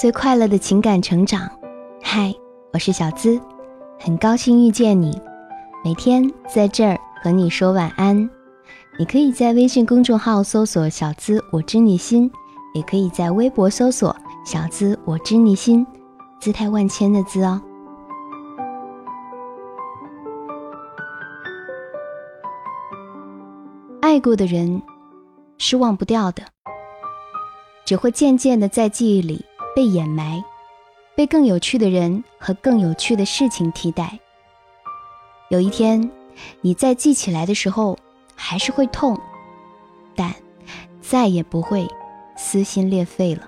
最快乐的情感成长。嗨，我是小资，很高兴遇见你。每天在这儿和你说晚安。你可以在微信公众号搜索“小资我知你心”，也可以在微博搜索“小资我知你心”，姿态万千的“资”哦。爱过的人是忘不掉的，只会渐渐的在记忆里被掩埋，被更有趣的人和更有趣的事情替代。有一天，你再记起来的时候。还是会痛，但再也不会撕心裂肺了。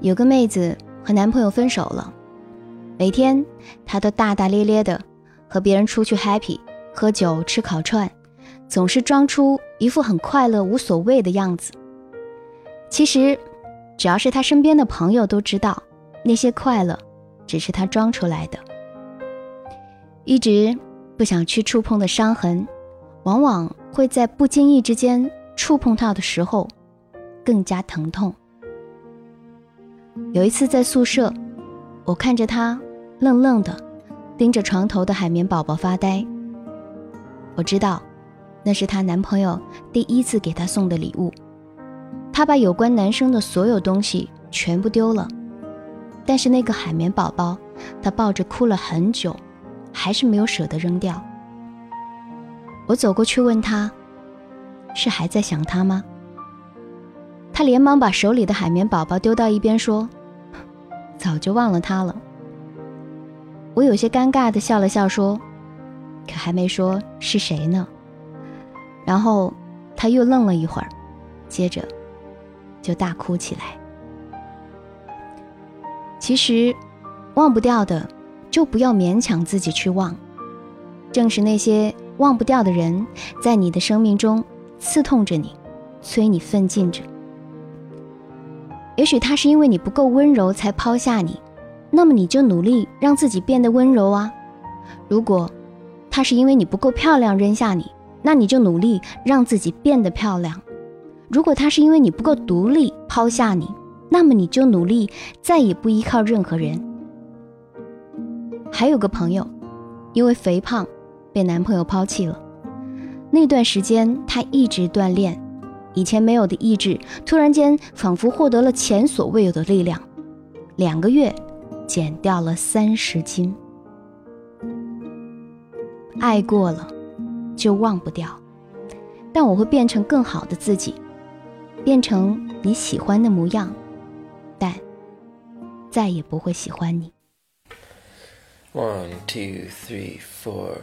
有个妹子和男朋友分手了，每天她都大大咧咧的和别人出去 happy，喝酒吃烤串，总是装出一副很快乐无所谓的样子。其实，只要是她身边的朋友都知道，那些快乐只是她装出来的，一直。不想去触碰的伤痕，往往会在不经意之间触碰到的时候，更加疼痛。有一次在宿舍，我看着她愣愣的盯着床头的海绵宝宝发呆。我知道，那是她男朋友第一次给她送的礼物。她把有关男生的所有东西全部丢了，但是那个海绵宝宝，她抱着哭了很久。还是没有舍得扔掉。我走过去问他：“是还在想他吗？”他连忙把手里的海绵宝宝丢到一边，说：“早就忘了他了。”我有些尴尬的笑了笑，说：“可还没说是谁呢。”然后他又愣了一会儿，接着就大哭起来。其实，忘不掉的。就不要勉强自己去忘，正是那些忘不掉的人，在你的生命中刺痛着你，催你奋进着。也许他是因为你不够温柔才抛下你，那么你就努力让自己变得温柔啊。如果他是因为你不够漂亮扔下你，那你就努力让自己变得漂亮。如果他是因为你不够独立抛下你，那么你就努力再也不依靠任何人。还有个朋友，因为肥胖被男朋友抛弃了。那段时间，她一直锻炼，以前没有的意志，突然间仿佛获得了前所未有的力量。两个月，减掉了三十斤。爱过了，就忘不掉。但我会变成更好的自己，变成你喜欢的模样，但再也不会喜欢你。One, two, three, four.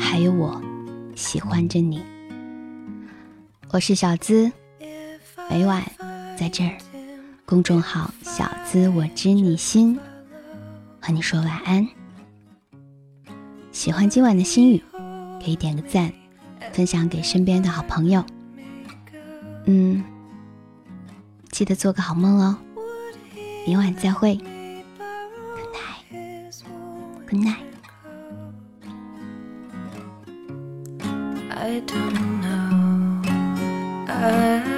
还有我，喜欢着你。我是小资，每晚在这儿，公众号“小资我知你心”，和你说晚安。喜欢今晚的心语。可以点个赞，分享给身边的好朋友。嗯，记得做个好梦哦，明晚再会。Good night，Good night。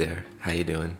There, how you doing?